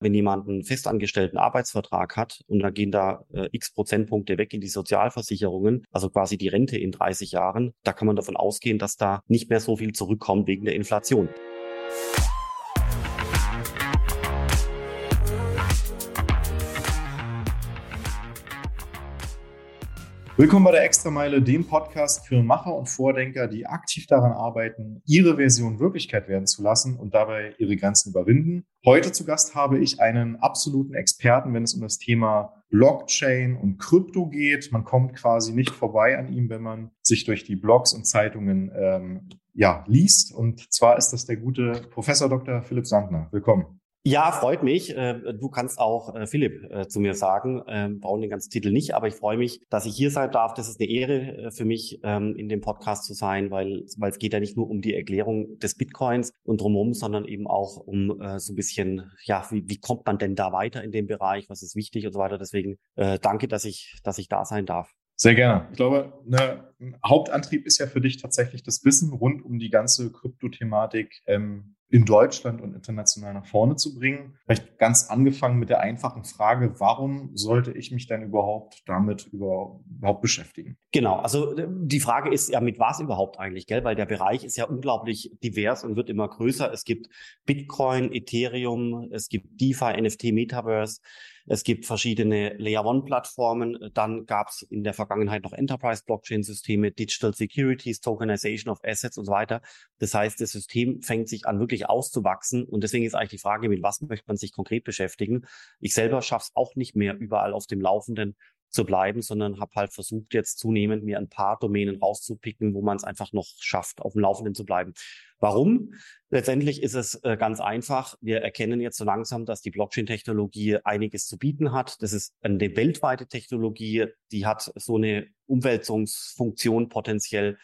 wenn jemand einen festangestellten Arbeitsvertrag hat und dann gehen da äh, x Prozentpunkte weg in die Sozialversicherungen, also quasi die Rente in 30 Jahren, da kann man davon ausgehen, dass da nicht mehr so viel zurückkommt wegen der Inflation. Willkommen bei der Extrameile, dem Podcast für Macher und Vordenker, die aktiv daran arbeiten, ihre Version Wirklichkeit werden zu lassen und dabei ihre Grenzen überwinden. Heute zu Gast habe ich einen absoluten Experten, wenn es um das Thema Blockchain und Krypto geht. Man kommt quasi nicht vorbei an ihm, wenn man sich durch die Blogs und Zeitungen ähm, ja, liest. Und zwar ist das der gute Professor Dr. Philipp Sandner. Willkommen. Ja, freut mich. Äh, du kannst auch äh, Philipp äh, zu mir sagen. Ähm, brauchen den ganzen Titel nicht, aber ich freue mich, dass ich hier sein darf. Das ist eine Ehre für mich, ähm, in dem Podcast zu sein, weil, weil es geht ja nicht nur um die Erklärung des Bitcoins und drumherum, sondern eben auch um so ein bisschen, ja, wie, wie kommt man denn da weiter in dem Bereich? Was ist wichtig und so weiter. Deswegen danke, dass ich, dass ich da sein darf. Sehr gerne. Ich glaube, ne, ein Hauptantrieb ist ja für dich tatsächlich das Wissen rund um die ganze Kryptothematik ähm, in Deutschland und international nach vorne zu bringen. Vielleicht ganz angefangen mit der einfachen Frage, warum sollte ich mich denn überhaupt damit überhaupt beschäftigen? Genau, also äh, die Frage ist ja, mit was überhaupt eigentlich, gell? Weil der Bereich ist ja unglaublich divers und wird immer größer. Es gibt Bitcoin, Ethereum, es gibt DeFi, NFT, Metaverse. Es gibt verschiedene Layer-One-Plattformen. Dann gab es in der Vergangenheit noch Enterprise-Blockchain-Systeme, Digital Securities, Tokenization of Assets und so weiter. Das heißt, das System fängt sich an, wirklich auszuwachsen. Und deswegen ist eigentlich die Frage, mit was möchte man sich konkret beschäftigen? Ich selber schaffe es auch nicht mehr, überall auf dem Laufenden zu bleiben, sondern habe halt versucht, jetzt zunehmend mir ein paar Domänen rauszupicken, wo man es einfach noch schafft, auf dem Laufenden zu bleiben. Warum? Letztendlich ist es äh, ganz einfach. Wir erkennen jetzt so langsam, dass die Blockchain-Technologie einiges zu bieten hat. Das ist eine weltweite Technologie, die hat so eine Umwälzungsfunktion potenziell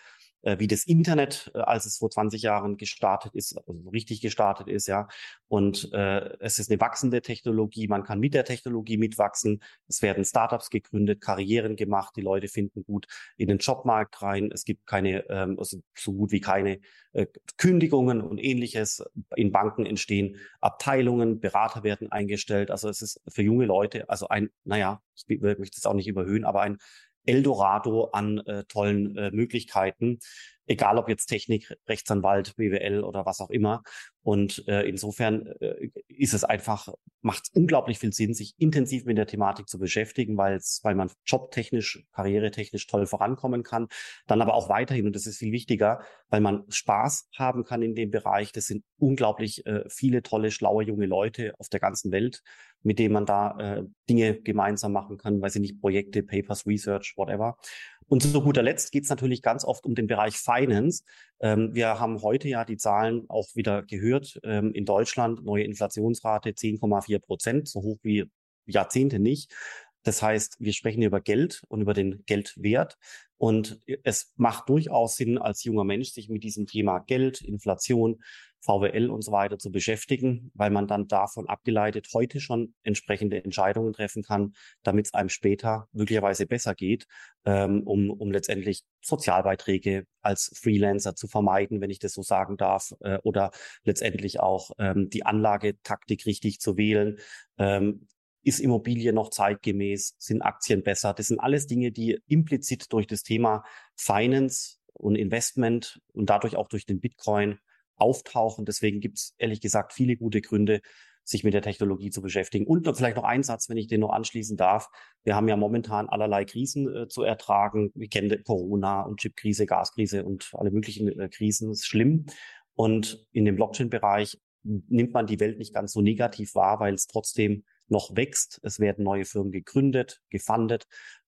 wie das Internet, äh, als es vor 20 Jahren gestartet ist, also richtig gestartet ist, ja. Und äh, es ist eine wachsende Technologie. Man kann mit der Technologie mitwachsen. Es werden Startups gegründet, Karrieren gemacht. Die Leute finden gut in den Jobmarkt rein. Es gibt keine, ähm, also so gut wie keine äh, Kündigungen und ähnliches. In Banken entstehen Abteilungen, Berater werden eingestellt. Also es ist für junge Leute, also ein, naja, ich möchte es auch nicht überhöhen, aber ein Eldorado an äh, tollen äh, Möglichkeiten, egal ob jetzt Technik, Rechtsanwalt, BWL oder was auch immer. Und äh, insofern äh, ist es einfach, macht unglaublich viel Sinn, sich intensiv mit der Thematik zu beschäftigen, weil weil man jobtechnisch, karrieretechnisch toll vorankommen kann. Dann aber auch weiterhin, und das ist viel wichtiger, weil man Spaß haben kann in dem Bereich. Das sind unglaublich äh, viele tolle, schlaue junge Leute auf der ganzen Welt, mit denen man da äh, Dinge gemeinsam machen kann, weiß ich nicht, Projekte, Papers, Research, whatever. Und zu guter Letzt geht es natürlich ganz oft um den Bereich Finance. Ähm, wir haben heute ja die Zahlen auch wieder gehört. Ähm, in Deutschland neue Inflationsrate 10,4 Prozent, so hoch wie Jahrzehnte nicht. Das heißt, wir sprechen hier über Geld und über den Geldwert. Und es macht durchaus Sinn, als junger Mensch sich mit diesem Thema Geld, Inflation, VWL und so weiter zu beschäftigen, weil man dann davon abgeleitet heute schon entsprechende Entscheidungen treffen kann, damit es einem später möglicherweise besser geht, ähm, um, um letztendlich Sozialbeiträge als Freelancer zu vermeiden, wenn ich das so sagen darf, äh, oder letztendlich auch ähm, die Anlagetaktik richtig zu wählen. Ähm, ist Immobilie noch zeitgemäß? Sind Aktien besser? Das sind alles Dinge, die implizit durch das Thema Finance und Investment und dadurch auch durch den Bitcoin auftauchen. Deswegen gibt es ehrlich gesagt viele gute Gründe, sich mit der Technologie zu beschäftigen. Und vielleicht noch ein Satz, wenn ich den noch anschließen darf. Wir haben ja momentan allerlei Krisen äh, zu ertragen. Wir kennen Corona und Chipkrise, Gaskrise und alle möglichen äh, Krisen. Das ist schlimm. Und in dem Blockchain-Bereich nimmt man die Welt nicht ganz so negativ wahr, weil es trotzdem noch wächst. Es werden neue Firmen gegründet, gefundet,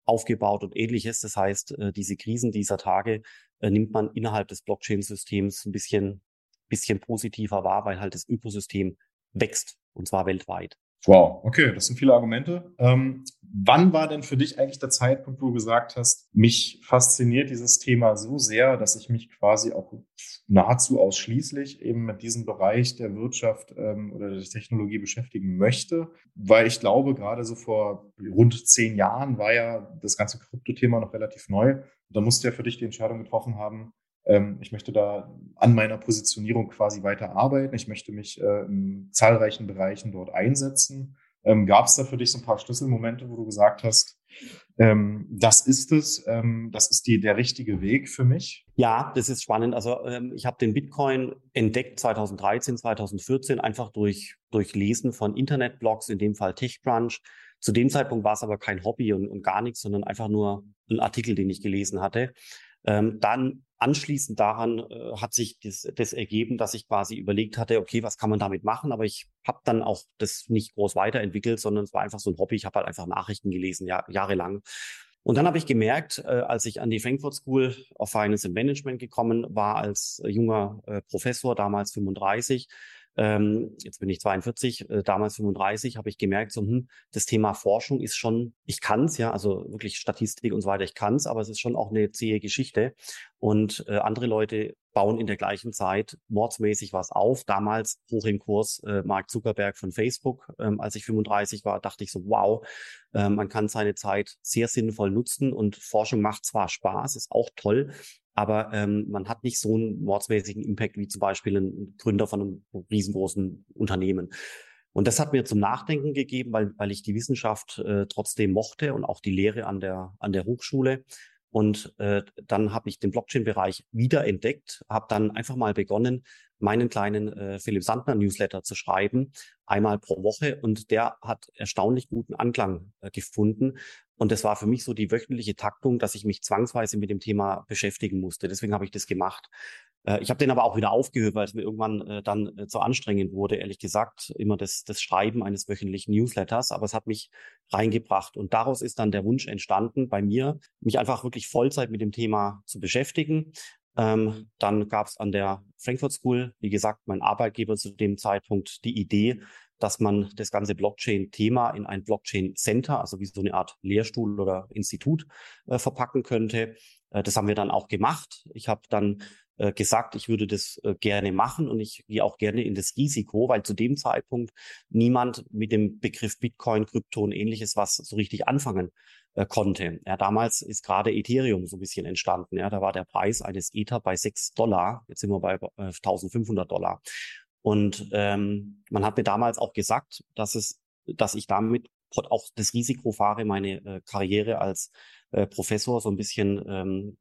aufgebaut und ähnliches. Das heißt, äh, diese Krisen dieser Tage äh, nimmt man innerhalb des Blockchain-Systems ein bisschen bisschen positiver war, weil halt das Ökosystem wächst und zwar weltweit. Wow, okay, das sind viele Argumente. Ähm, wann war denn für dich eigentlich der Zeitpunkt, wo du gesagt hast, mich fasziniert dieses Thema so sehr, dass ich mich quasi auch nahezu ausschließlich eben mit diesem Bereich der Wirtschaft ähm, oder der Technologie beschäftigen möchte? Weil ich glaube, gerade so vor rund zehn Jahren war ja das ganze Kryptothema noch relativ neu. Da musst du ja für dich die Entscheidung getroffen haben, ich möchte da an meiner Positionierung quasi weiter arbeiten. Ich möchte mich äh, in zahlreichen Bereichen dort einsetzen. Ähm, Gab es da für dich so ein paar Schlüsselmomente, wo du gesagt hast, ähm, das ist es, ähm, das ist die, der richtige Weg für mich? Ja, das ist spannend. Also ähm, ich habe den Bitcoin entdeckt 2013, 2014 einfach durch, durch Lesen von Internetblogs, in dem Fall TechCrunch. Zu dem Zeitpunkt war es aber kein Hobby und, und gar nichts, sondern einfach nur ein Artikel, den ich gelesen hatte. Ähm, dann anschließend daran äh, hat sich das, das ergeben, dass ich quasi überlegt hatte, okay, was kann man damit machen? Aber ich habe dann auch das nicht groß weiterentwickelt, sondern es war einfach so ein Hobby. Ich habe halt einfach Nachrichten gelesen, jahr, jahrelang. Und dann habe ich gemerkt, äh, als ich an die Frankfurt School of Finance and Management gekommen war, als junger äh, Professor, damals 35, ähm, jetzt bin ich 42, äh, damals 35, habe ich gemerkt, so, hm, das Thema Forschung ist schon, ich kann's ja, also wirklich Statistik und so weiter, ich kann's, aber es ist schon auch eine zähe Geschichte. Und äh, andere Leute bauen in der gleichen Zeit mordsmäßig was auf. Damals hoch im Kurs äh, Mark Zuckerberg von Facebook. Ähm, als ich 35 war, dachte ich so, wow, äh, man kann seine Zeit sehr sinnvoll nutzen und Forschung macht zwar Spaß, ist auch toll, aber ähm, man hat nicht so einen mordsmäßigen Impact wie zum Beispiel ein Gründer von einem riesengroßen Unternehmen. Und das hat mir zum Nachdenken gegeben, weil, weil ich die Wissenschaft äh, trotzdem mochte und auch die Lehre an der, an der Hochschule. Und äh, dann habe ich den Blockchain-Bereich wiederentdeckt, habe dann einfach mal begonnen, meinen kleinen äh, Philipp Sandner Newsletter zu schreiben, einmal pro Woche. Und der hat erstaunlich guten Anklang äh, gefunden. Und das war für mich so die wöchentliche Taktung, dass ich mich zwangsweise mit dem Thema beschäftigen musste. Deswegen habe ich das gemacht. Äh, ich habe den aber auch wieder aufgehört, weil es mir irgendwann äh, dann äh, zu anstrengend wurde, ehrlich gesagt, immer das, das Schreiben eines wöchentlichen Newsletters. Aber es hat mich reingebracht. Und daraus ist dann der Wunsch entstanden bei mir, mich einfach wirklich Vollzeit mit dem Thema zu beschäftigen. Ähm, dann gab es an der Frankfurt School, wie gesagt, mein Arbeitgeber zu dem Zeitpunkt die Idee, dass man das ganze Blockchain-Thema in ein Blockchain-Center, also wie so eine Art Lehrstuhl oder Institut äh, verpacken könnte. Äh, das haben wir dann auch gemacht. Ich habe dann äh, gesagt, ich würde das äh, gerne machen und ich gehe auch gerne in das Risiko, weil zu dem Zeitpunkt niemand mit dem Begriff Bitcoin, Krypto und ähnliches was so richtig anfangen äh, konnte. Ja, damals ist gerade Ethereum so ein bisschen entstanden. Ja, da war der Preis eines Ether bei 6 Dollar. Jetzt sind wir bei äh, 1500 Dollar. Und ähm, man hat mir damals auch gesagt, dass es, dass ich damit auch das Risiko fahre, meine äh, Karriere als äh, Professor so ein bisschen ähm,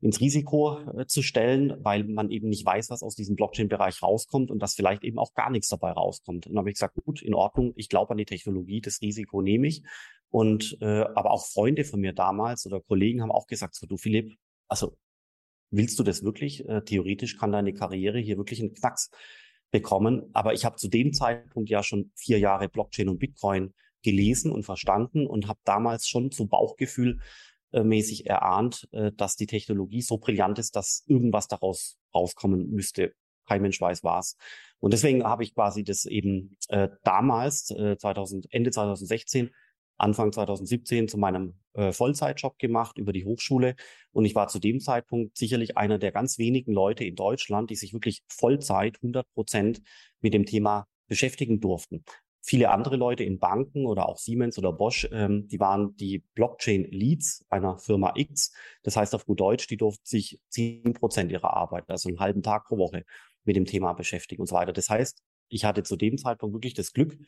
ins Risiko äh, zu stellen, weil man eben nicht weiß, was aus diesem Blockchain-Bereich rauskommt und dass vielleicht eben auch gar nichts dabei rauskommt. Und dann habe ich gesagt, gut, in Ordnung, ich glaube an die Technologie, das Risiko nehme ich. Und äh, aber auch Freunde von mir damals oder Kollegen haben auch gesagt, so du Philipp, also willst du das wirklich? Äh, theoretisch kann deine Karriere hier wirklich einen Knacks bekommen. Aber ich habe zu dem Zeitpunkt ja schon vier Jahre Blockchain und Bitcoin gelesen und verstanden und habe damals schon so Bauchgefühl äh, mäßig erahnt, äh, dass die Technologie so brillant ist, dass irgendwas daraus rauskommen müsste. Kein Mensch weiß was. Und deswegen habe ich quasi das eben äh, damals, äh, 2000, Ende 2016, Anfang 2017 zu meinem äh, Vollzeitjob gemacht über die Hochschule. Und ich war zu dem Zeitpunkt sicherlich einer der ganz wenigen Leute in Deutschland, die sich wirklich Vollzeit 100 Prozent mit dem Thema beschäftigen durften. Viele andere Leute in Banken oder auch Siemens oder Bosch, ähm, die waren die Blockchain-Leads einer Firma X. Das heißt auf gut Deutsch, die durften sich 10 Prozent ihrer Arbeit, also einen halben Tag pro Woche mit dem Thema beschäftigen und so weiter. Das heißt, ich hatte zu dem Zeitpunkt wirklich das Glück,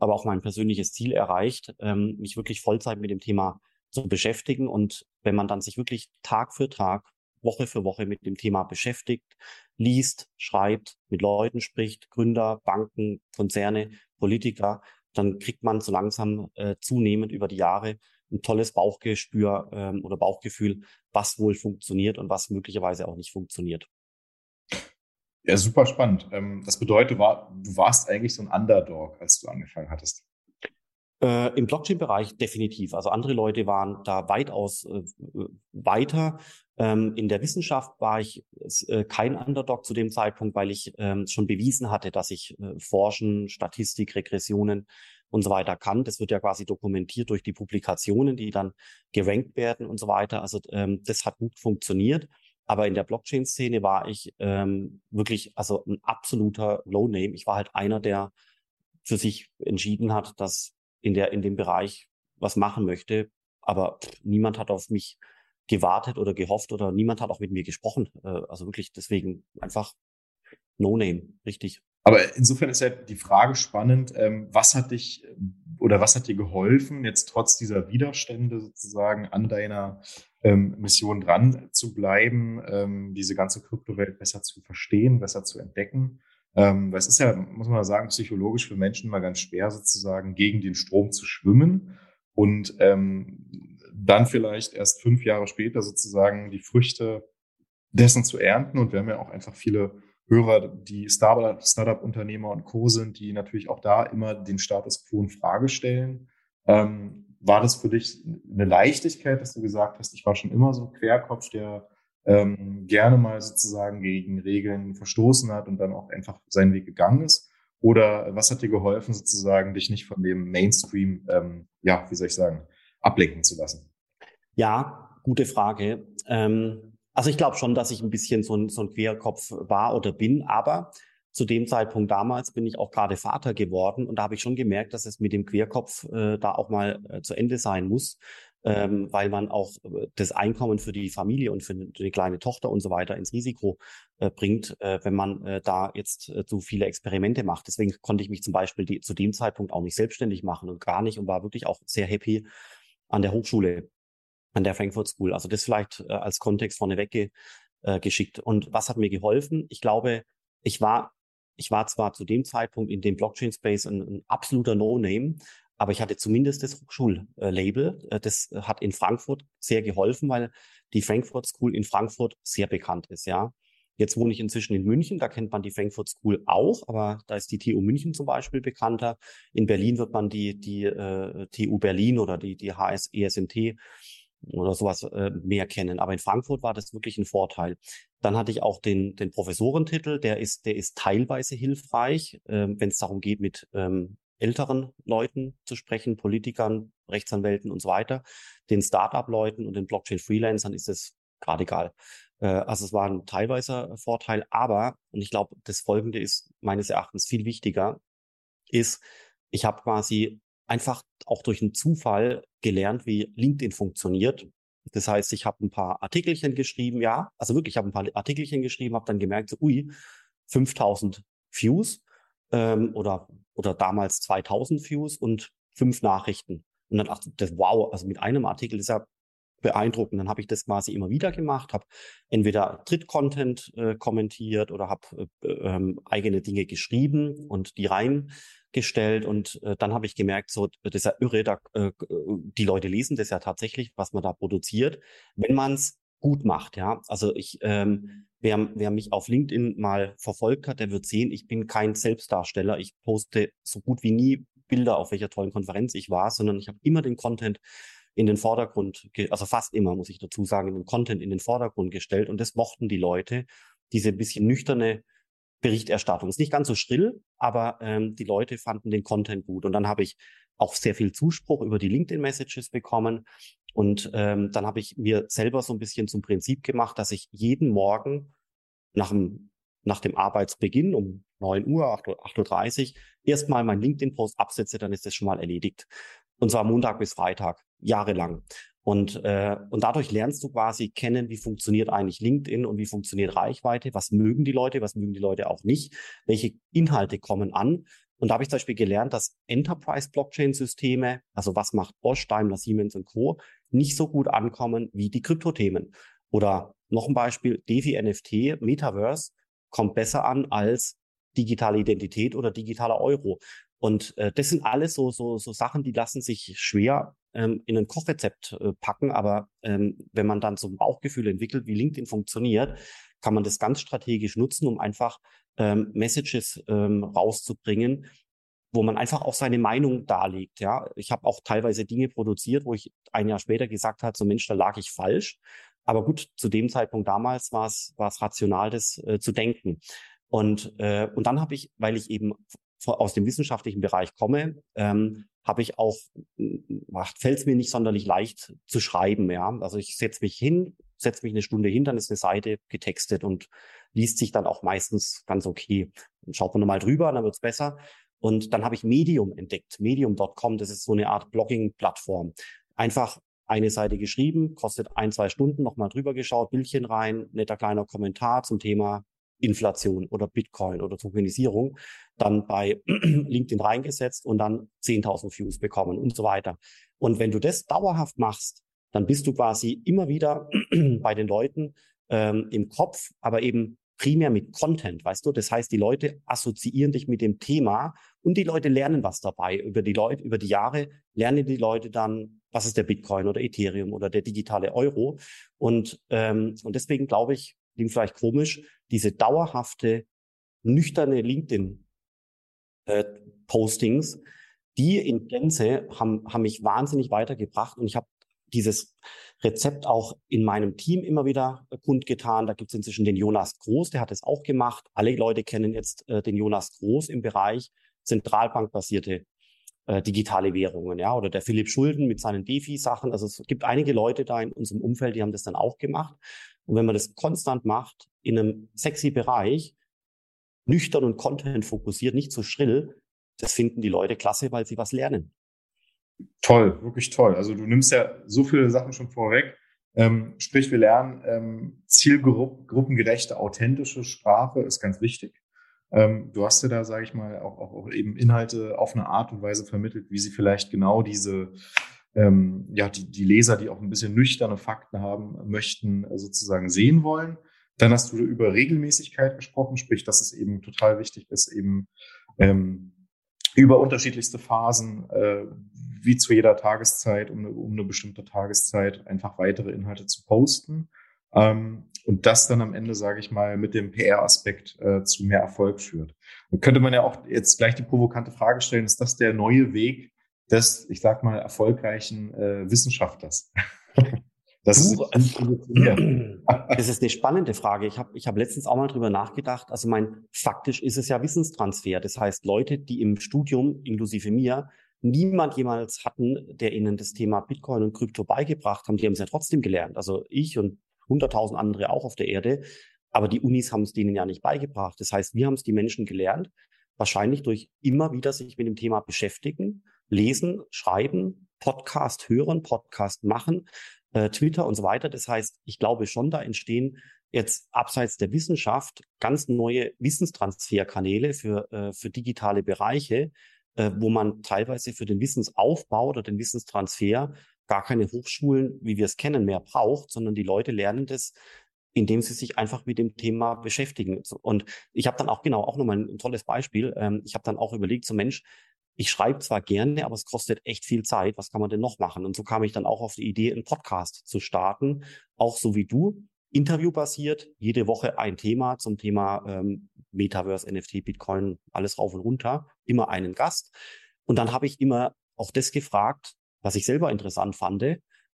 aber auch mein persönliches Ziel erreicht, ähm, mich wirklich Vollzeit mit dem Thema zu beschäftigen. Und wenn man dann sich wirklich Tag für Tag, Woche für Woche mit dem Thema beschäftigt, liest, schreibt, mit Leuten spricht, Gründer, Banken, Konzerne, Politiker, dann kriegt man so langsam äh, zunehmend über die Jahre ein tolles Bauchgespür ähm, oder Bauchgefühl, was wohl funktioniert und was möglicherweise auch nicht funktioniert. Ja, super spannend. Ähm, das bedeutet, war, du warst eigentlich so ein Underdog, als du angefangen hattest. Äh, Im Blockchain-Bereich definitiv. Also andere Leute waren da weitaus äh, weiter. Ähm, in der Wissenschaft war ich äh, kein Underdog zu dem Zeitpunkt, weil ich ähm, schon bewiesen hatte, dass ich äh, Forschen, Statistik, Regressionen und so weiter kann. Das wird ja quasi dokumentiert durch die Publikationen, die dann gerankt werden und so weiter. Also ähm, das hat gut funktioniert. Aber in der Blockchain-Szene war ich ähm, wirklich also ein absoluter Low-Name. Ich war halt einer, der für sich entschieden hat, dass in der in dem Bereich was machen möchte. Aber pff, niemand hat auf mich gewartet oder gehofft oder niemand hat auch mit mir gesprochen. Äh, also wirklich deswegen einfach No Name, richtig. Aber insofern ist ja die Frage spannend, ähm, was hat dich oder was hat dir geholfen, jetzt trotz dieser Widerstände sozusagen an deiner ähm, Mission dran zu bleiben, ähm, diese ganze Kryptowelt besser zu verstehen, besser zu entdecken? Ähm, weil es ist ja, muss man sagen, psychologisch für Menschen mal ganz schwer, sozusagen gegen den Strom zu schwimmen und ähm, dann vielleicht erst fünf Jahre später sozusagen die Früchte dessen zu ernten. Und wir haben ja auch einfach viele Hörer, die Startup-Unternehmer und Co. sind, die natürlich auch da immer den Status quo in Frage stellen. Ähm, war das für dich eine Leichtigkeit, dass du gesagt hast, ich war schon immer so Querkopf, der ähm, gerne mal sozusagen gegen Regeln verstoßen hat und dann auch einfach seinen Weg gegangen ist? Oder was hat dir geholfen, sozusagen dich nicht von dem Mainstream, ähm, ja, wie soll ich sagen, ablenken zu lassen? Ja, gute Frage. Ähm, also ich glaube schon, dass ich ein bisschen so ein, so ein Querkopf war oder bin, aber zu dem Zeitpunkt damals bin ich auch gerade Vater geworden und da habe ich schon gemerkt, dass es mit dem Querkopf äh, da auch mal äh, zu Ende sein muss, ähm, weil man auch äh, das Einkommen für die Familie und für die kleine Tochter und so weiter ins Risiko äh, bringt, äh, wenn man äh, da jetzt zu viele Experimente macht. Deswegen konnte ich mich zum Beispiel die, zu dem Zeitpunkt auch nicht selbstständig machen und gar nicht und war wirklich auch sehr happy an der Hochschule an der Frankfurt School. Also das vielleicht äh, als Kontext vorneweg ge, äh, geschickt. Und was hat mir geholfen? Ich glaube, ich war, ich war zwar zu dem Zeitpunkt in dem Blockchain-Space ein, ein absoluter No-Name, aber ich hatte zumindest das Hochschullabel. Äh, das hat in Frankfurt sehr geholfen, weil die Frankfurt School in Frankfurt sehr bekannt ist, ja. Jetzt wohne ich inzwischen in München, da kennt man die Frankfurt School auch, aber da ist die TU München zum Beispiel bekannter. In Berlin wird man die, die äh, TU Berlin oder die, die HS ESMT oder sowas äh, mehr kennen. Aber in Frankfurt war das wirklich ein Vorteil. Dann hatte ich auch den, den Professorentitel, der ist, der ist teilweise hilfreich, äh, wenn es darum geht, mit ähm, älteren Leuten zu sprechen, Politikern, Rechtsanwälten und so weiter. Den Startup-Leuten und den Blockchain-Freelancern ist es gerade egal. Äh, also es war ein teilweiser Vorteil, aber, und ich glaube, das Folgende ist meines Erachtens viel wichtiger, ist, ich habe quasi einfach auch durch einen Zufall gelernt, wie LinkedIn funktioniert. Das heißt, ich habe ein paar Artikelchen geschrieben, ja, also wirklich, ich habe ein paar Artikelchen geschrieben, habe dann gemerkt, so, ui, 5000 Views ähm, oder, oder damals 2000 Views und fünf Nachrichten. Und dann dachte ich, wow, also mit einem Artikel ist ja beeindruckend. Dann habe ich das quasi immer wieder gemacht, habe entweder Tritt-Content äh, kommentiert oder habe äh, ähm, eigene Dinge geschrieben und die reingestellt. Und äh, dann habe ich gemerkt, so das ist ja irre, da, äh, die Leute lesen das ja tatsächlich, was man da produziert, wenn man es gut macht. Ja, also ich, ähm, wer, wer mich auf LinkedIn mal verfolgt hat, der wird sehen, ich bin kein Selbstdarsteller. Ich poste so gut wie nie Bilder, auf welcher tollen Konferenz ich war, sondern ich habe immer den Content in den Vordergrund, also fast immer, muss ich dazu sagen, in den Content in den Vordergrund gestellt. Und das mochten die Leute, diese bisschen nüchterne Berichterstattung. Ist nicht ganz so schrill, aber ähm, die Leute fanden den Content gut. Und dann habe ich auch sehr viel Zuspruch über die LinkedIn-Messages bekommen. Und ähm, dann habe ich mir selber so ein bisschen zum Prinzip gemacht, dass ich jeden Morgen nach dem, nach dem Arbeitsbeginn um 9 Uhr, 8.30 Uhr, erstmal mein LinkedIn-Post absetze, dann ist das schon mal erledigt. Und zwar Montag bis Freitag, jahrelang. Und, äh, und dadurch lernst du quasi kennen, wie funktioniert eigentlich LinkedIn und wie funktioniert Reichweite, was mögen die Leute, was mögen die Leute auch nicht, welche Inhalte kommen an. Und da habe ich zum Beispiel gelernt, dass Enterprise-Blockchain-Systeme, also was macht Bosch, Daimler, Siemens und Co., nicht so gut ankommen wie die Kryptothemen. Oder noch ein Beispiel, DeFi NFT, Metaverse, kommt besser an als digitale Identität oder digitaler Euro. Und äh, das sind alles so, so, so Sachen, die lassen sich schwer ähm, in ein Kochrezept äh, packen. Aber ähm, wenn man dann so ein Bauchgefühl entwickelt, wie LinkedIn funktioniert, kann man das ganz strategisch nutzen, um einfach ähm, Messages ähm, rauszubringen, wo man einfach auch seine Meinung darlegt. Ja, ich habe auch teilweise Dinge produziert, wo ich ein Jahr später gesagt habe, so Mensch, da lag ich falsch. Aber gut, zu dem Zeitpunkt damals war es rational, das äh, zu denken. Und äh, und dann habe ich, weil ich eben aus dem wissenschaftlichen Bereich komme, ähm, habe ich auch, fällt es mir nicht sonderlich leicht zu schreiben. Ja, also ich setze mich hin, setze mich eine Stunde hin, dann ist eine Seite getextet und liest sich dann auch meistens ganz okay. Dann schaut man nochmal drüber, dann wird's besser. Und dann habe ich Medium entdeckt, medium.com, das ist so eine Art Blogging-Plattform. Einfach eine Seite geschrieben, kostet ein, zwei Stunden, nochmal drüber geschaut, Bildchen rein, netter kleiner Kommentar zum Thema Inflation oder Bitcoin oder Tokenisierung, dann bei LinkedIn reingesetzt und dann 10.000 Views bekommen und so weiter. Und wenn du das dauerhaft machst, dann bist du quasi immer wieder bei den Leuten ähm, im Kopf, aber eben primär mit Content, weißt du? Das heißt, die Leute assoziieren dich mit dem Thema und die Leute lernen was dabei. Über die Leute, über die Jahre lernen die Leute dann, was ist der Bitcoin oder Ethereum oder der digitale Euro. Und, ähm, und deswegen glaube ich, klingt vielleicht komisch, diese dauerhafte, nüchterne LinkedIn äh, die in Gänze haben, haben mich wahnsinnig weitergebracht und ich habe dieses Rezept auch in meinem Team immer wieder kundgetan. Da gibt es inzwischen den Jonas Groß, der hat es auch gemacht. Alle Leute kennen jetzt äh, den Jonas Groß im Bereich zentralbankbasierte äh, digitale Währungen, ja, oder der Philipp Schulden mit seinen DeFi-Sachen. Also es gibt einige Leute da in unserem Umfeld, die haben das dann auch gemacht. Und wenn man das konstant macht, in einem sexy Bereich, nüchtern und content fokussiert, nicht so schrill, das finden die Leute klasse, weil sie was lernen. Toll, wirklich toll. Also du nimmst ja so viele Sachen schon vorweg. Ähm, sprich, wir lernen ähm, zielgruppengerechte, authentische Sprache ist ganz wichtig. Ähm, du hast ja da, sage ich mal, auch, auch, auch, eben Inhalte auf eine Art und Weise vermittelt, wie sie vielleicht genau diese, ähm, ja, die, die Leser, die auch ein bisschen nüchterne Fakten haben möchten, äh, sozusagen sehen wollen. Dann hast du über Regelmäßigkeit gesprochen, sprich, dass es eben total wichtig ist, eben ähm, über unterschiedlichste Phasen, äh, wie zu jeder Tageszeit, um eine, um eine bestimmte Tageszeit einfach weitere Inhalte zu posten. Ähm, und das dann am Ende, sage ich mal, mit dem PR-Aspekt äh, zu mehr Erfolg führt. Dann könnte man ja auch jetzt gleich die provokante Frage stellen, ist das der neue Weg des, ich sag mal, erfolgreichen äh, Wissenschaftlers? Das ist, das ist eine spannende Frage. Ich habe ich hab letztens auch mal drüber nachgedacht. Also mein, faktisch ist es ja Wissenstransfer. Das heißt, Leute, die im Studium, inklusive mir, niemand jemals hatten, der ihnen das Thema Bitcoin und Krypto beigebracht haben, die haben es ja trotzdem gelernt. Also ich und hunderttausend andere auch auf der Erde. Aber die Unis haben es denen ja nicht beigebracht. Das heißt, wir haben es die Menschen gelernt, wahrscheinlich durch immer wieder sich mit dem Thema beschäftigen, lesen, schreiben, Podcast hören, Podcast machen, äh, Twitter und so weiter. Das heißt, ich glaube schon, da entstehen jetzt abseits der Wissenschaft ganz neue Wissenstransferkanäle für, äh, für digitale Bereiche, äh, wo man teilweise für den Wissensaufbau oder den Wissenstransfer gar keine Hochschulen, wie wir es kennen, mehr braucht, sondern die Leute lernen das, indem sie sich einfach mit dem Thema beschäftigen. Und ich habe dann auch genau auch nochmal ein tolles Beispiel. Ähm, ich habe dann auch überlegt, so Mensch, ich schreibe zwar gerne, aber es kostet echt viel Zeit. Was kann man denn noch machen? Und so kam ich dann auch auf die Idee, einen Podcast zu starten, auch so wie du, interviewbasiert, jede Woche ein Thema zum Thema ähm, Metaverse, NFT, Bitcoin, alles rauf und runter, immer einen Gast. Und dann habe ich immer auch das gefragt, was ich selber interessant fand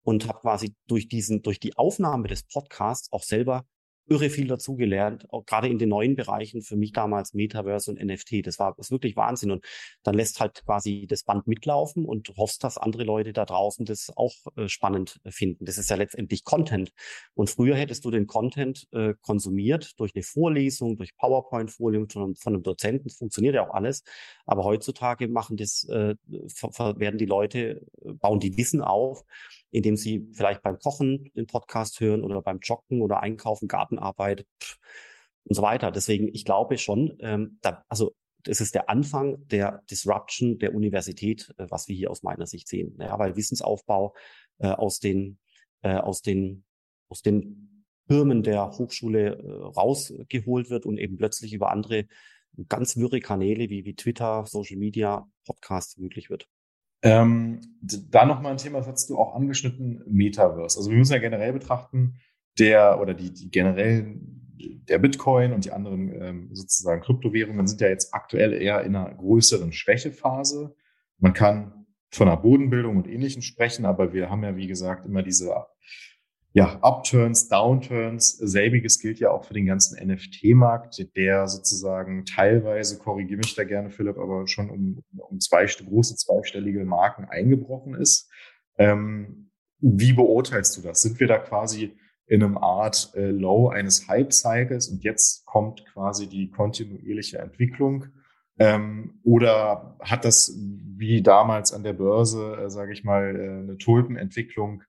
und habe quasi durch diesen, durch die Aufnahme des Podcasts auch selber irre viel dazugelernt, auch gerade in den neuen Bereichen, für mich damals Metaverse und NFT. Das war das wirklich Wahnsinn. Und dann lässt halt quasi das Band mitlaufen und hoffst, dass andere Leute da draußen das auch äh, spannend finden. Das ist ja letztendlich Content. Und früher hättest du den Content äh, konsumiert durch eine Vorlesung, durch PowerPoint-Folien von, von, einem Dozenten. Das funktioniert ja auch alles. Aber heutzutage machen das, äh, werden die Leute, äh, bauen die Wissen auf indem sie vielleicht beim Kochen den Podcast hören oder beim Joggen oder Einkaufen, Gartenarbeit und so weiter. Deswegen, ich glaube schon, ähm, da, also das ist der Anfang der Disruption der Universität, äh, was wir hier aus meiner Sicht sehen. Ja, weil Wissensaufbau äh, aus den äh, aus den aus den Firmen der Hochschule äh, rausgeholt wird und eben plötzlich über andere ganz wirre Kanäle wie, wie Twitter, Social Media, Podcasts möglich wird. Ähm, da nochmal ein Thema, das hast du auch angeschnitten, Metaverse. Also wir müssen ja generell betrachten, der oder die, die generell der Bitcoin und die anderen ähm, sozusagen Kryptowährungen sind ja jetzt aktuell eher in einer größeren Schwächephase. Man kann von einer Bodenbildung und Ähnlichem sprechen, aber wir haben ja, wie gesagt, immer diese ja, Upturns, Downturns. Selbiges gilt ja auch für den ganzen NFT-Markt, der sozusagen teilweise, korrigiere mich da gerne, Philipp, aber schon um, um zwei große zweistellige Marken eingebrochen ist. Ähm, wie beurteilst du das? Sind wir da quasi in einem Art äh, Low eines Hype-Cycles und jetzt kommt quasi die kontinuierliche Entwicklung? Ähm, oder hat das wie damals an der Börse, äh, sage ich mal, äh, eine Tulpenentwicklung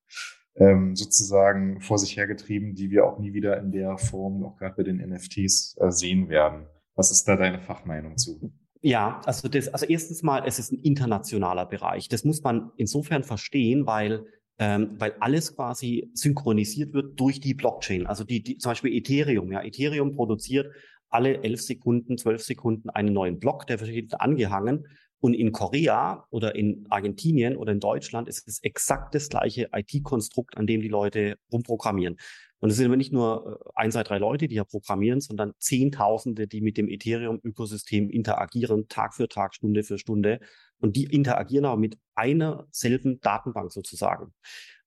ähm, sozusagen vor sich hergetrieben, die wir auch nie wieder in der Form, auch gerade bei den NFTs, äh, sehen werden? Was ist da deine Fachmeinung zu? Ja, also das, also erstens mal, es ist ein internationaler Bereich. Das muss man insofern verstehen, weil ähm, weil alles quasi synchronisiert wird durch die Blockchain. Also die, die zum Beispiel Ethereum. Ja, Ethereum produziert alle elf Sekunden, zwölf Sekunden einen neuen Block, der wird angehangen. Und in Korea oder in Argentinien oder in Deutschland ist es exakt das gleiche IT-Konstrukt, an dem die Leute rumprogrammieren. Und es sind aber nicht nur äh, ein, zwei, drei Leute, die ja programmieren, sondern Zehntausende, die mit dem Ethereum-Ökosystem interagieren, Tag für Tag, Stunde für Stunde. Und die interagieren aber mit einer selben Datenbank sozusagen.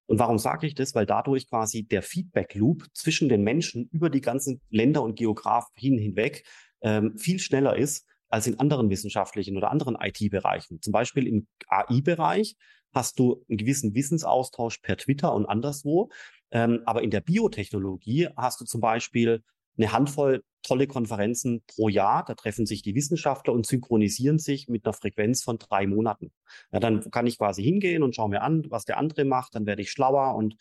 Und warum sage ich das? Weil dadurch quasi der Feedback-Loop zwischen den Menschen über die ganzen Länder und Geografien hinweg ähm, viel schneller ist als in anderen wissenschaftlichen oder anderen IT-Bereichen. Zum Beispiel im AI-Bereich hast du einen gewissen Wissensaustausch per Twitter und anderswo. Ähm, aber in der Biotechnologie hast du zum Beispiel eine Handvoll tolle Konferenzen pro Jahr. Da treffen sich die Wissenschaftler und synchronisieren sich mit einer Frequenz von drei Monaten. Ja, dann kann ich quasi hingehen und schaue mir an, was der andere macht. Dann werde ich schlauer und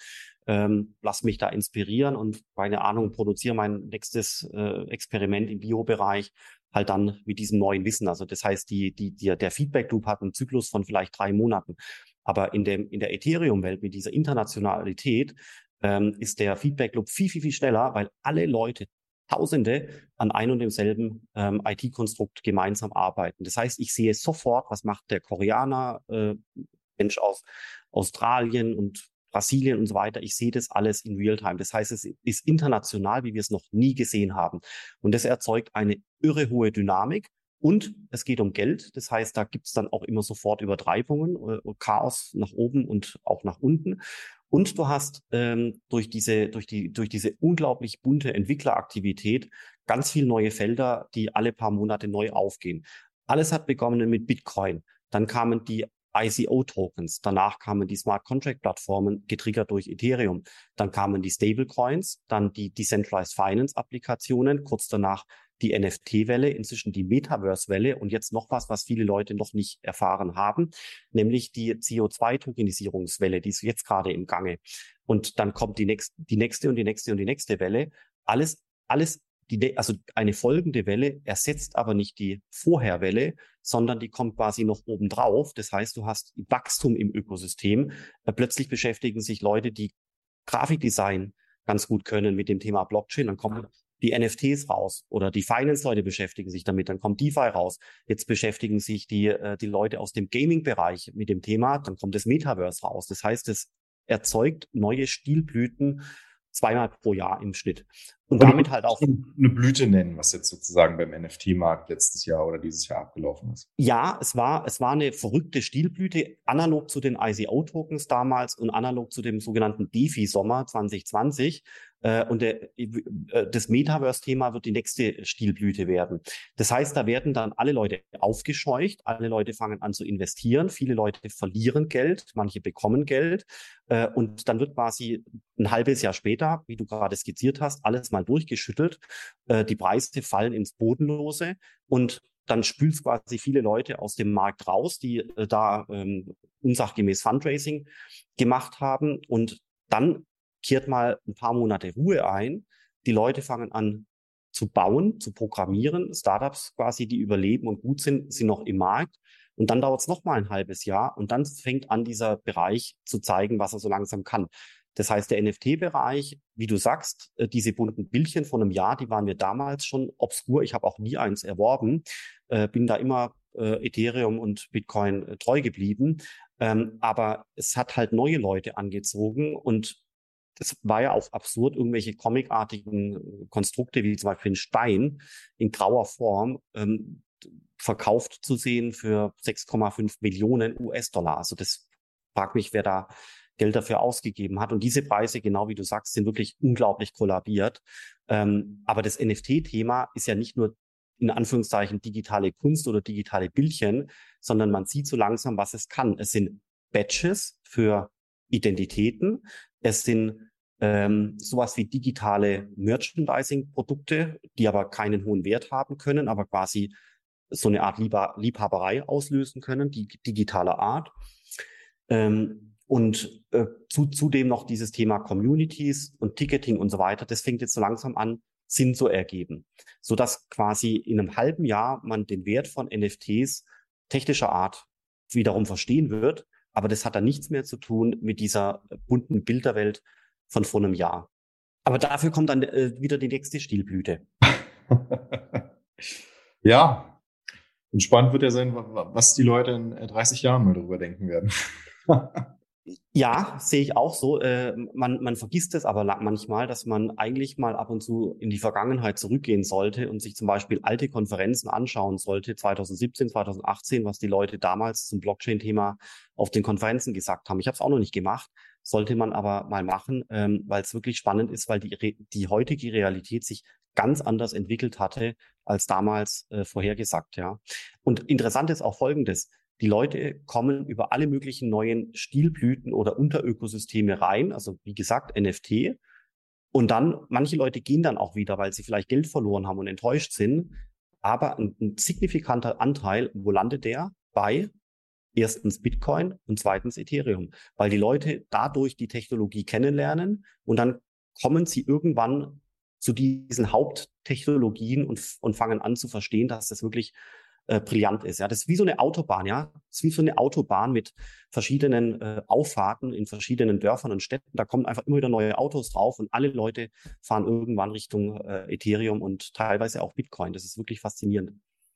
ähm, lass mich da inspirieren und keine Ahnung, produziere mein nächstes äh, Experiment im Biobereich halt dann mit diesem neuen Wissen. Also das heißt, die, die, die, der Feedback Loop hat einen Zyklus von vielleicht drei Monaten. Aber in, dem, in der Ethereum-Welt mit dieser Internationalität ähm, ist der Feedback Loop viel, viel, viel schneller, weil alle Leute Tausende an ein und demselben ähm, IT-Konstrukt gemeinsam arbeiten. Das heißt, ich sehe sofort, was macht der Koreaner, äh, Mensch aus Australien und Brasilien und so weiter. Ich sehe das alles in Realtime. Das heißt, es ist international, wie wir es noch nie gesehen haben. Und das erzeugt eine irre hohe Dynamik. Und es geht um Geld. Das heißt, da gibt es dann auch immer sofort Übertreibungen, äh, Chaos nach oben und auch nach unten. Und du hast ähm, durch diese, durch die, durch diese unglaublich bunte Entwickleraktivität ganz viele neue Felder, die alle paar Monate neu aufgehen. Alles hat begonnen mit Bitcoin. Dann kamen die ICO-Tokens. Danach kamen die Smart Contract-Plattformen, getriggert durch Ethereum. Dann kamen die Stablecoins, dann die Decentralized Finance-Applikationen, kurz danach die NFT-Welle, inzwischen die Metaverse-Welle und jetzt noch was, was viele Leute noch nicht erfahren haben, nämlich die CO2-Tokenisierungswelle, die ist jetzt gerade im Gange. Und dann kommt die, nächste, die nächste und die nächste und die nächste Welle. Alles, alles, die, also eine folgende Welle ersetzt aber nicht die Vorherwelle, sondern die kommt quasi noch oben drauf. Das heißt, du hast Wachstum im Ökosystem. Plötzlich beschäftigen sich Leute, die Grafikdesign ganz gut können mit dem Thema Blockchain. Dann kommen die NFTs raus oder die Finance-Leute beschäftigen sich damit, dann kommt DeFi raus. Jetzt beschäftigen sich die, äh, die Leute aus dem Gaming-Bereich mit dem Thema, dann kommt das Metaverse raus. Das heißt, es erzeugt neue Stilblüten zweimal pro Jahr im Schnitt. Und damit halt auch eine Blüte nennen, was jetzt sozusagen beim NFT-Markt letztes Jahr oder dieses Jahr abgelaufen ist. Ja, es war, es war eine verrückte Stilblüte, analog zu den ICO-Tokens damals und analog zu dem sogenannten DeFi-Sommer 2020. Äh, und der, äh, das Metaverse-Thema wird die nächste Stilblüte werden. Das heißt, da werden dann alle Leute aufgescheucht, alle Leute fangen an zu investieren, viele Leute verlieren Geld, manche bekommen Geld. Äh, und dann wird quasi ein halbes Jahr später, wie du gerade skizziert hast, alles mal durchgeschüttelt. Die Preise fallen ins Bodenlose und dann spült quasi viele Leute aus dem Markt raus, die da ähm, unsachgemäß Fundraising gemacht haben. Und dann kehrt mal ein paar Monate Ruhe ein. Die Leute fangen an zu bauen, zu programmieren. Startups quasi, die überleben und gut sind, sind noch im Markt. Und dann dauert es noch mal ein halbes Jahr und dann fängt an, dieser Bereich zu zeigen, was er so langsam kann. Das heißt, der NFT-Bereich, wie du sagst, äh, diese bunten Bildchen von einem Jahr, die waren mir damals schon obskur. Ich habe auch nie eins erworben, äh, bin da immer äh, Ethereum und Bitcoin äh, treu geblieben. Ähm, aber es hat halt neue Leute angezogen und das war ja auch absurd, irgendwelche comicartigen äh, Konstrukte wie zum Beispiel ein Stein in grauer Form ähm, verkauft zu sehen für 6,5 Millionen US-Dollar. Also das fragt mich, wer da Geld dafür ausgegeben hat. Und diese Preise, genau wie du sagst, sind wirklich unglaublich kollabiert. Ähm, aber das NFT-Thema ist ja nicht nur in Anführungszeichen digitale Kunst oder digitale Bildchen, sondern man sieht so langsam, was es kann. Es sind Badges für Identitäten. Es sind ähm, sowas wie digitale Merchandising-Produkte, die aber keinen hohen Wert haben können, aber quasi so eine Art Liebhaberei auslösen können, die digitaler Art. Ähm, und äh, zu, zudem noch dieses Thema Communities und Ticketing und so weiter. Das fängt jetzt so langsam an, Sinn zu ergeben, so dass quasi in einem halben Jahr man den Wert von NFTs technischer Art wiederum verstehen wird. Aber das hat dann nichts mehr zu tun mit dieser bunten Bilderwelt von vor einem Jahr. Aber dafür kommt dann äh, wieder die nächste Stilblüte. ja. Und spannend wird ja sein, was die Leute in 30 äh, Jahren mal darüber denken werden. Ja, sehe ich auch so. Äh, man, man vergisst es aber manchmal, dass man eigentlich mal ab und zu in die Vergangenheit zurückgehen sollte und sich zum Beispiel alte Konferenzen anschauen sollte, 2017, 2018, was die Leute damals zum Blockchain-Thema auf den Konferenzen gesagt haben. Ich habe es auch noch nicht gemacht, sollte man aber mal machen, ähm, weil es wirklich spannend ist, weil die, die heutige Realität sich ganz anders entwickelt hatte als damals äh, vorhergesagt. Ja. Und interessant ist auch Folgendes. Die Leute kommen über alle möglichen neuen Stilblüten oder Unterökosysteme rein, also wie gesagt NFT. Und dann, manche Leute gehen dann auch wieder, weil sie vielleicht Geld verloren haben und enttäuscht sind. Aber ein, ein signifikanter Anteil, wo landet der? Bei erstens Bitcoin und zweitens Ethereum, weil die Leute dadurch die Technologie kennenlernen und dann kommen sie irgendwann zu diesen Haupttechnologien und, und fangen an zu verstehen, dass das wirklich äh, brillant ist. Ja, das ist wie so eine Autobahn, ja, das ist wie so eine Autobahn mit verschiedenen äh, Auffahrten in verschiedenen Dörfern und Städten. Da kommen einfach immer wieder neue Autos drauf und alle Leute fahren irgendwann Richtung äh, Ethereum und teilweise auch Bitcoin. Das ist wirklich faszinierend.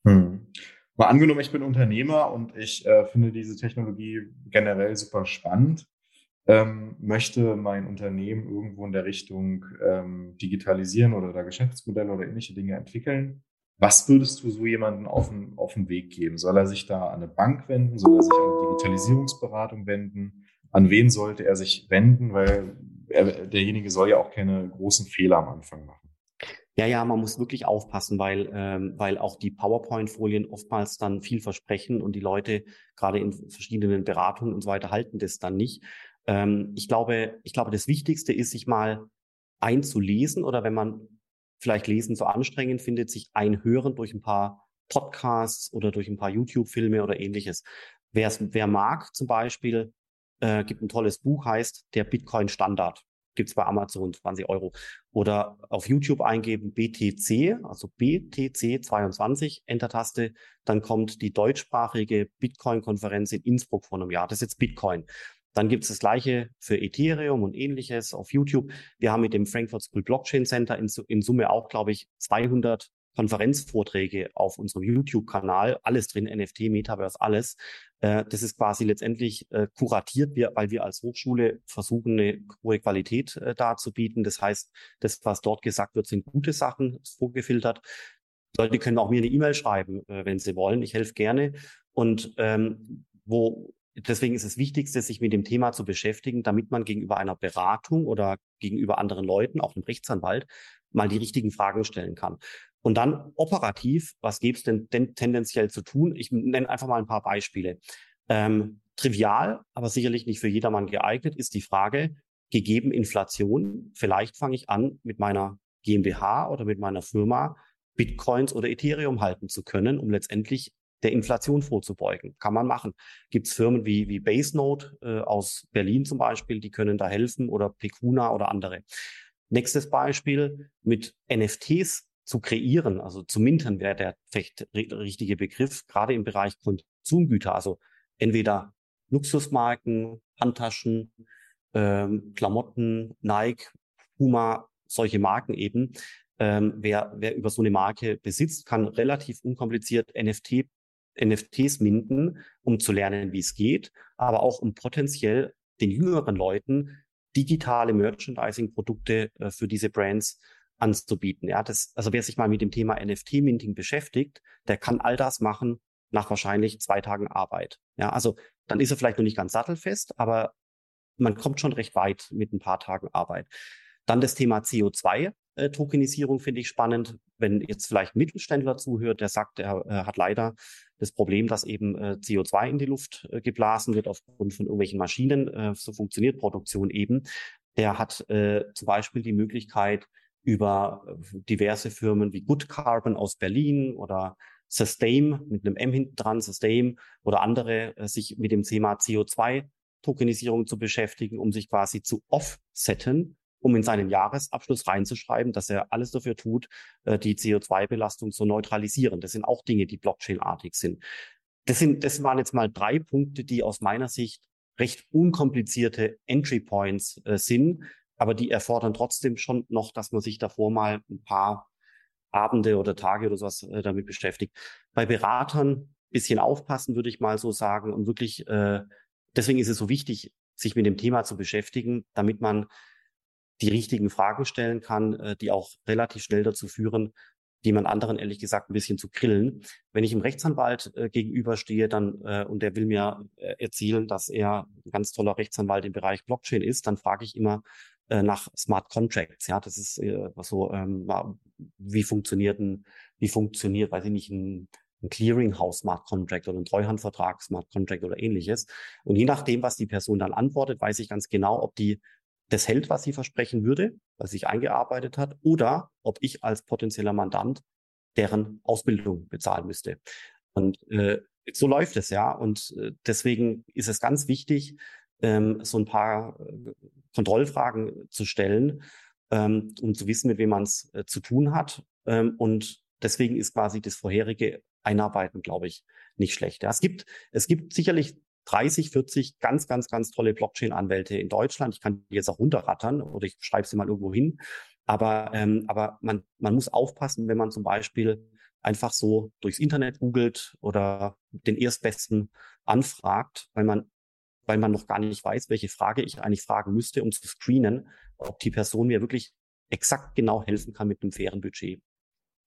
Hm. Mal angenommen, ich bin Unternehmer und ich äh, finde diese Technologie generell super spannend. Ähm, möchte mein Unternehmen irgendwo in der Richtung ähm, digitalisieren oder da Geschäftsmodelle oder ähnliche Dinge entwickeln. Was würdest du so jemanden auf den, auf den Weg geben? Soll er sich da an eine Bank wenden? Soll er sich an eine Digitalisierungsberatung wenden? An wen sollte er sich wenden? Weil er, derjenige soll ja auch keine großen Fehler am Anfang machen. Ja, ja, man muss wirklich aufpassen, weil, ähm, weil auch die PowerPoint-Folien oftmals dann viel versprechen und die Leute gerade in verschiedenen Beratungen und so weiter halten das dann nicht. Ähm, ich glaube, ich glaube, das Wichtigste ist, sich mal einzulesen oder wenn man vielleicht Lesen so anstrengend findet, sich einhören durch ein paar Podcasts oder durch ein paar YouTube-Filme oder ähnliches. wer mag zum Beispiel, äh, gibt ein tolles Buch, heißt Der Bitcoin Standard. Gibt's bei Amazon 20 Euro. Oder auf YouTube eingeben BTC, also BTC 22, Enter-Taste. Dann kommt die deutschsprachige Bitcoin-Konferenz in Innsbruck vor einem Jahr. Das ist jetzt Bitcoin. Dann gibt es das gleiche für Ethereum und ähnliches auf YouTube. Wir haben mit dem Frankfurt School Blockchain Center in, in Summe auch, glaube ich, 200 Konferenzvorträge auf unserem YouTube-Kanal, alles drin, NFT, Metaverse, alles. Äh, das ist quasi letztendlich äh, kuratiert, weil wir als Hochschule versuchen, eine hohe Qualität äh, darzubieten. Das heißt, das, was dort gesagt wird, sind gute Sachen, ist vorgefiltert. Leute können auch mir eine E-Mail schreiben, wenn sie wollen. Ich helfe gerne. Und ähm, wo Deswegen ist es Wichtigste, sich mit dem Thema zu beschäftigen, damit man gegenüber einer Beratung oder gegenüber anderen Leuten, auch einem Rechtsanwalt, mal die richtigen Fragen stellen kann. Und dann operativ, was gäbe es denn, denn tendenziell zu tun? Ich nenne einfach mal ein paar Beispiele. Ähm, trivial, aber sicherlich nicht für jedermann geeignet, ist die Frage, gegeben Inflation, vielleicht fange ich an, mit meiner GmbH oder mit meiner Firma Bitcoins oder Ethereum halten zu können, um letztendlich der Inflation vorzubeugen. Kann man machen. Gibt es Firmen wie, wie BaseNote äh, aus Berlin zum Beispiel, die können da helfen oder Pecuna oder andere. Nächstes Beispiel mit NFTs zu kreieren, also zu minten wäre der richtige Begriff, gerade im Bereich Konsumgüter, also entweder Luxusmarken, Handtaschen, ähm, Klamotten, Nike, Puma, solche Marken eben. Ähm, wer, wer über so eine Marke besitzt, kann relativ unkompliziert NFT NFTs minden, um zu lernen, wie es geht, aber auch um potenziell den jüngeren Leuten digitale Merchandising-Produkte äh, für diese Brands anzubieten. Ja, das, also wer sich mal mit dem Thema NFT-Minting beschäftigt, der kann all das machen nach wahrscheinlich zwei Tagen Arbeit. Ja, also dann ist er vielleicht noch nicht ganz sattelfest, aber man kommt schon recht weit mit ein paar Tagen Arbeit. Dann das Thema CO2. Äh, finde ich spannend. Wenn jetzt vielleicht ein Mittelständler zuhört, der sagt, er, er hat leider das Problem, dass eben äh, CO2 in die Luft äh, geblasen wird aufgrund von irgendwelchen Maschinen. Äh, so funktioniert Produktion eben. Der hat äh, zum Beispiel die Möglichkeit, über äh, diverse Firmen wie Good Carbon aus Berlin oder Sustain mit einem M hinten dran, Sustain oder andere äh, sich mit dem Thema CO2 Tokenisierung zu beschäftigen, um sich quasi zu offsetten, um in seinen Jahresabschluss reinzuschreiben, dass er alles dafür tut, äh, die CO2-Belastung zu neutralisieren. Das sind auch Dinge, die Blockchain-artig sind. Das sind, das waren jetzt mal drei Punkte, die aus meiner Sicht recht unkomplizierte Entry Points äh, sind, aber die erfordern trotzdem schon noch, dass man sich davor mal ein paar Abende oder Tage oder sowas äh, damit beschäftigt. Bei Beratern bisschen aufpassen, würde ich mal so sagen, und wirklich, äh, deswegen ist es so wichtig, sich mit dem Thema zu beschäftigen, damit man die richtigen Fragen stellen kann, äh, die auch relativ schnell dazu führen, jemand anderen ehrlich gesagt ein bisschen zu grillen. Wenn ich einem Rechtsanwalt äh, gegenüberstehe, dann äh, und der will mir äh, erzählen, dass er ein ganz toller Rechtsanwalt im Bereich Blockchain ist, dann frage ich immer äh, nach Smart Contracts. Ja, das ist äh, so, ähm, wie funktioniert ein, wie funktioniert, weiß ich nicht, ein, ein Clearinghouse Smart Contract oder ein Treuhandvertrag Smart Contract oder ähnliches. Und je nachdem, was die Person dann antwortet, weiß ich ganz genau, ob die das hält, was sie versprechen würde, was sich eingearbeitet hat, oder ob ich als potenzieller Mandant deren Ausbildung bezahlen müsste. Und äh, so läuft es ja. Und äh, deswegen ist es ganz wichtig, ähm, so ein paar äh, Kontrollfragen zu stellen, ähm, um zu wissen, mit wem man es äh, zu tun hat. Ähm, und deswegen ist quasi das vorherige Einarbeiten, glaube ich, nicht schlecht. Ja, es gibt, es gibt sicherlich 30, 40 ganz, ganz, ganz tolle Blockchain-Anwälte in Deutschland. Ich kann die jetzt auch runterrattern oder ich schreibe sie mal irgendwo hin. Aber, ähm, aber man, man muss aufpassen, wenn man zum Beispiel einfach so durchs Internet googelt oder den Erstbesten anfragt, weil man, weil man noch gar nicht weiß, welche Frage ich eigentlich fragen müsste, um zu screenen, ob die Person mir wirklich exakt genau helfen kann mit einem fairen Budget.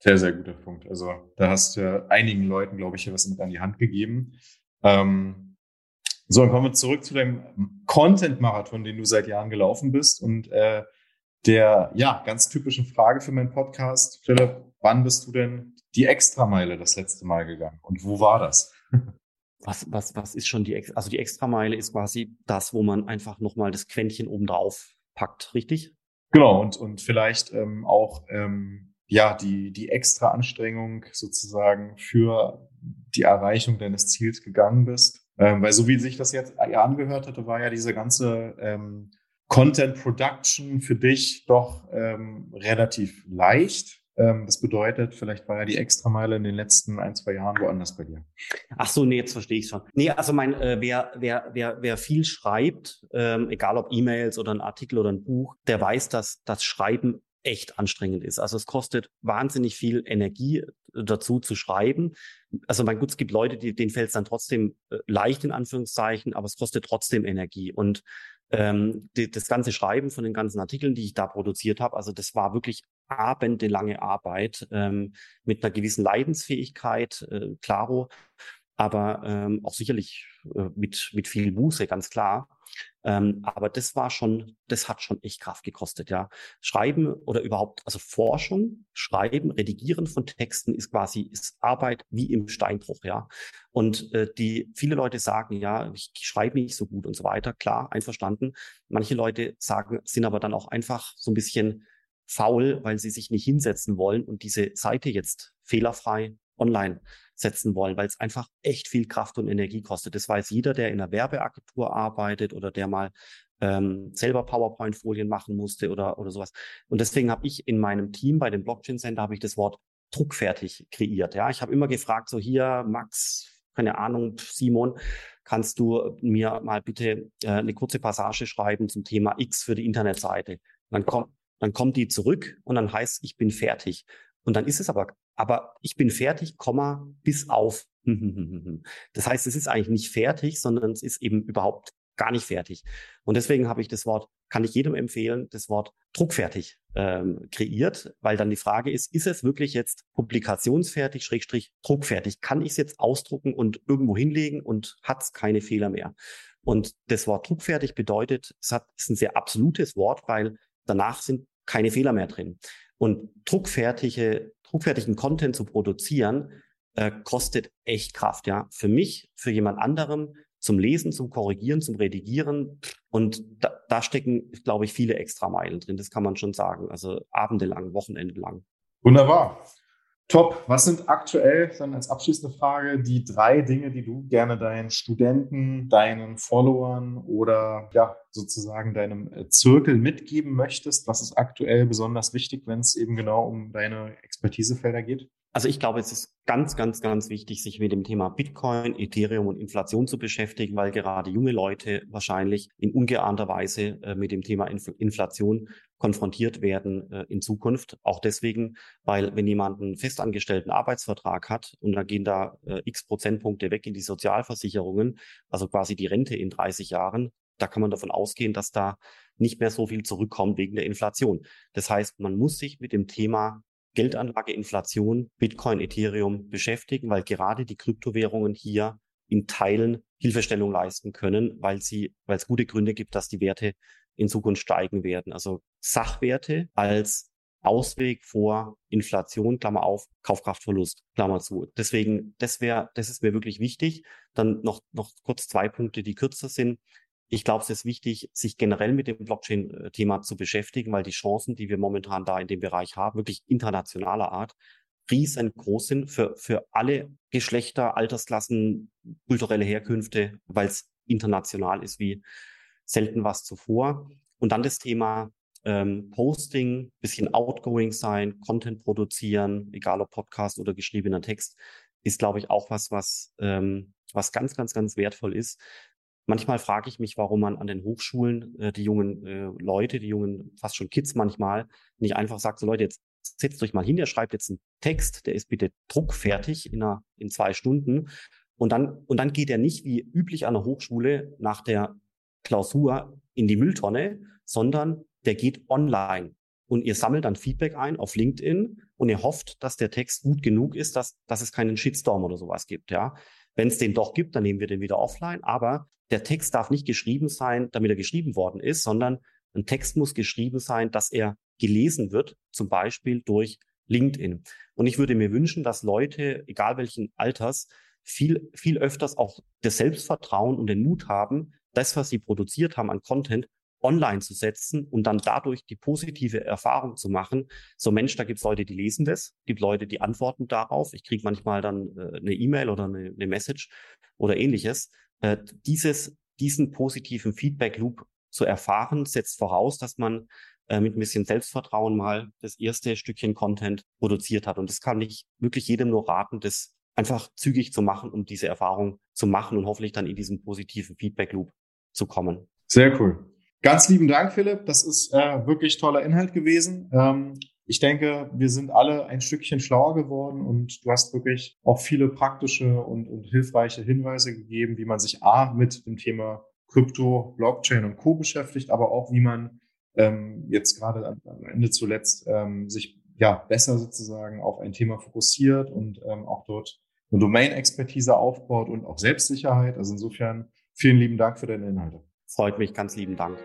Sehr, sehr guter Punkt. Also da hast du einigen Leuten, glaube ich, hier was mit an die Hand gegeben. Ähm, so, dann kommen wir zurück zu dem Content-Marathon, den du seit Jahren gelaufen bist und äh, der ja ganz typischen Frage für meinen Podcast. Philipp, wann bist du denn die Extrameile das letzte Mal gegangen und wo war das? Was, was, was ist schon die, also die Extrameile ist quasi das, wo man einfach nochmal das Quäntchen oben drauf packt, richtig? Genau, und, und vielleicht ähm, auch ähm, ja die, die extra Anstrengung sozusagen für die Erreichung deines Ziels gegangen bist. Ähm, weil so wie sich das jetzt angehört hatte, war ja diese ganze ähm, Content Production für dich doch ähm, relativ leicht. Ähm, das bedeutet, vielleicht war ja die Extrameile in den letzten ein, zwei Jahren woanders bei dir. Ach so, nee, jetzt verstehe ich schon. Nee, also mein, äh, wer, wer, wer, wer viel schreibt, ähm, egal ob E-Mails oder ein Artikel oder ein Buch, der weiß, dass das Schreiben echt anstrengend ist. Also es kostet wahnsinnig viel Energie äh, dazu zu schreiben. Also mein gut, es gibt Leute, die, denen fällt es dann trotzdem äh, leicht in Anführungszeichen, aber es kostet trotzdem Energie. Und ähm, die, das ganze Schreiben von den ganzen Artikeln, die ich da produziert habe, also das war wirklich abendelange Arbeit ähm, mit einer gewissen Leidensfähigkeit, äh, klaro, aber ähm, auch sicherlich äh, mit, mit viel Buße, ganz klar. Ähm, aber das war schon, das hat schon echt Kraft gekostet, ja. Schreiben oder überhaupt, also Forschung, Schreiben, Redigieren von Texten ist quasi, ist Arbeit wie im Steinbruch, ja. Und äh, die, viele Leute sagen, ja, ich schreibe nicht so gut und so weiter. Klar, einverstanden. Manche Leute sagen, sind aber dann auch einfach so ein bisschen faul, weil sie sich nicht hinsetzen wollen und diese Seite jetzt fehlerfrei online setzen wollen, weil es einfach echt viel Kraft und Energie kostet. Das weiß jeder, der in einer Werbeagentur arbeitet oder der mal ähm, selber PowerPoint-Folien machen musste oder, oder sowas. Und deswegen habe ich in meinem Team bei dem Blockchain Center habe ich das Wort druckfertig kreiert. Ja, ich habe immer gefragt, so hier, Max, keine Ahnung, Simon, kannst du mir mal bitte äh, eine kurze Passage schreiben zum Thema X für die Internetseite? Dann kommt, dann kommt die zurück und dann heißt, ich bin fertig. Und dann ist es aber, aber ich bin fertig, Komma, bis auf. Das heißt, es ist eigentlich nicht fertig, sondern es ist eben überhaupt gar nicht fertig. Und deswegen habe ich das Wort, kann ich jedem empfehlen, das Wort druckfertig ähm, kreiert, weil dann die Frage ist, ist es wirklich jetzt publikationsfertig, Schrägstrich druckfertig? Kann ich es jetzt ausdrucken und irgendwo hinlegen und hat es keine Fehler mehr? Und das Wort druckfertig bedeutet, es hat, ist ein sehr absolutes Wort, weil danach sind keine Fehler mehr drin. Und druckfertige, druckfertigen Content zu produzieren, äh, kostet echt Kraft, ja. Für mich, für jemand anderem, zum Lesen, zum Korrigieren, zum Redigieren. Und da, da stecken, glaube ich, viele extra Meilen drin. Das kann man schon sagen. Also abendelang, wochenendelang. Wunderbar. Top. Was sind aktuell dann als abschließende Frage die drei Dinge, die du gerne deinen Studenten, deinen Followern oder ja sozusagen deinem äh, Zirkel mitgeben möchtest? Was ist aktuell besonders wichtig, wenn es eben genau um deine Expertisefelder geht? Also ich glaube, es ist ganz, ganz, ganz wichtig, sich mit dem Thema Bitcoin, Ethereum und Inflation zu beschäftigen, weil gerade junge Leute wahrscheinlich in ungeahnter Weise äh, mit dem Thema Inf Inflation konfrontiert werden äh, in Zukunft. Auch deswegen, weil wenn jemand einen festangestellten Arbeitsvertrag hat und da gehen da äh, x Prozentpunkte weg in die Sozialversicherungen, also quasi die Rente in 30 Jahren, da kann man davon ausgehen, dass da nicht mehr so viel zurückkommt wegen der Inflation. Das heißt, man muss sich mit dem Thema Geldanlage, Inflation, Bitcoin, Ethereum beschäftigen, weil gerade die Kryptowährungen hier in Teilen Hilfestellung leisten können, weil sie, weil es gute Gründe gibt, dass die Werte in Zukunft steigen werden. Also Sachwerte als Ausweg vor Inflation, Klammer auf, Kaufkraftverlust, Klammer zu. Deswegen, das wäre, das ist mir wirklich wichtig. Dann noch, noch kurz zwei Punkte, die kürzer sind. Ich glaube, es ist wichtig, sich generell mit dem Blockchain-Thema zu beschäftigen, weil die Chancen, die wir momentan da in dem Bereich haben, wirklich internationaler Art, riesengroß sind für, für alle Geschlechter, Altersklassen, kulturelle Herkünfte, weil es international ist wie selten was zuvor. Und dann das Thema ähm, Posting, bisschen outgoing sein, Content produzieren, egal ob Podcast oder geschriebener Text, ist, glaube ich, auch was, was, ähm, was ganz, ganz, ganz wertvoll ist, Manchmal frage ich mich, warum man an den Hochschulen äh, die jungen äh, Leute, die jungen, fast schon Kids manchmal, nicht einfach sagt, so Leute, jetzt setzt euch mal hin, der schreibt jetzt einen Text, der ist bitte druckfertig in, einer, in zwei Stunden. Und dann, und dann geht er nicht wie üblich an der Hochschule nach der Klausur in die Mülltonne, sondern der geht online. Und ihr sammelt dann Feedback ein auf LinkedIn und ihr hofft, dass der Text gut genug ist, dass, dass es keinen Shitstorm oder sowas gibt, ja. Wenn es den doch gibt, dann nehmen wir den wieder offline. Aber der Text darf nicht geschrieben sein, damit er geschrieben worden ist, sondern ein Text muss geschrieben sein, dass er gelesen wird, zum Beispiel durch LinkedIn. Und ich würde mir wünschen, dass Leute, egal welchen Alters, viel, viel öfters auch das Selbstvertrauen und den Mut haben, das, was sie produziert haben an Content, online zu setzen und dann dadurch die positive Erfahrung zu machen. So Mensch, da gibt's Leute, die lesen das, gibt Leute, die antworten darauf. Ich kriege manchmal dann äh, eine E-Mail oder eine, eine, Message oder ähnliches. Äh, dieses, diesen positiven Feedback-Loop zu erfahren, setzt voraus, dass man äh, mit ein bisschen Selbstvertrauen mal das erste Stückchen Content produziert hat. Und das kann ich wirklich jedem nur raten, das einfach zügig zu machen, um diese Erfahrung zu machen und hoffentlich dann in diesen positiven Feedback-Loop zu kommen. Sehr cool. Ganz lieben Dank, Philipp. Das ist äh, wirklich toller Inhalt gewesen. Ähm, ich denke, wir sind alle ein Stückchen schlauer geworden und du hast wirklich auch viele praktische und, und hilfreiche Hinweise gegeben, wie man sich A mit dem Thema Krypto, Blockchain und Co. beschäftigt, aber auch wie man ähm, jetzt gerade am Ende zuletzt ähm, sich ja besser sozusagen auf ein Thema fokussiert und ähm, auch dort eine Domain-Expertise aufbaut und auch Selbstsicherheit. Also insofern vielen lieben Dank für deine Inhalte. Freut mich, ganz lieben Dank.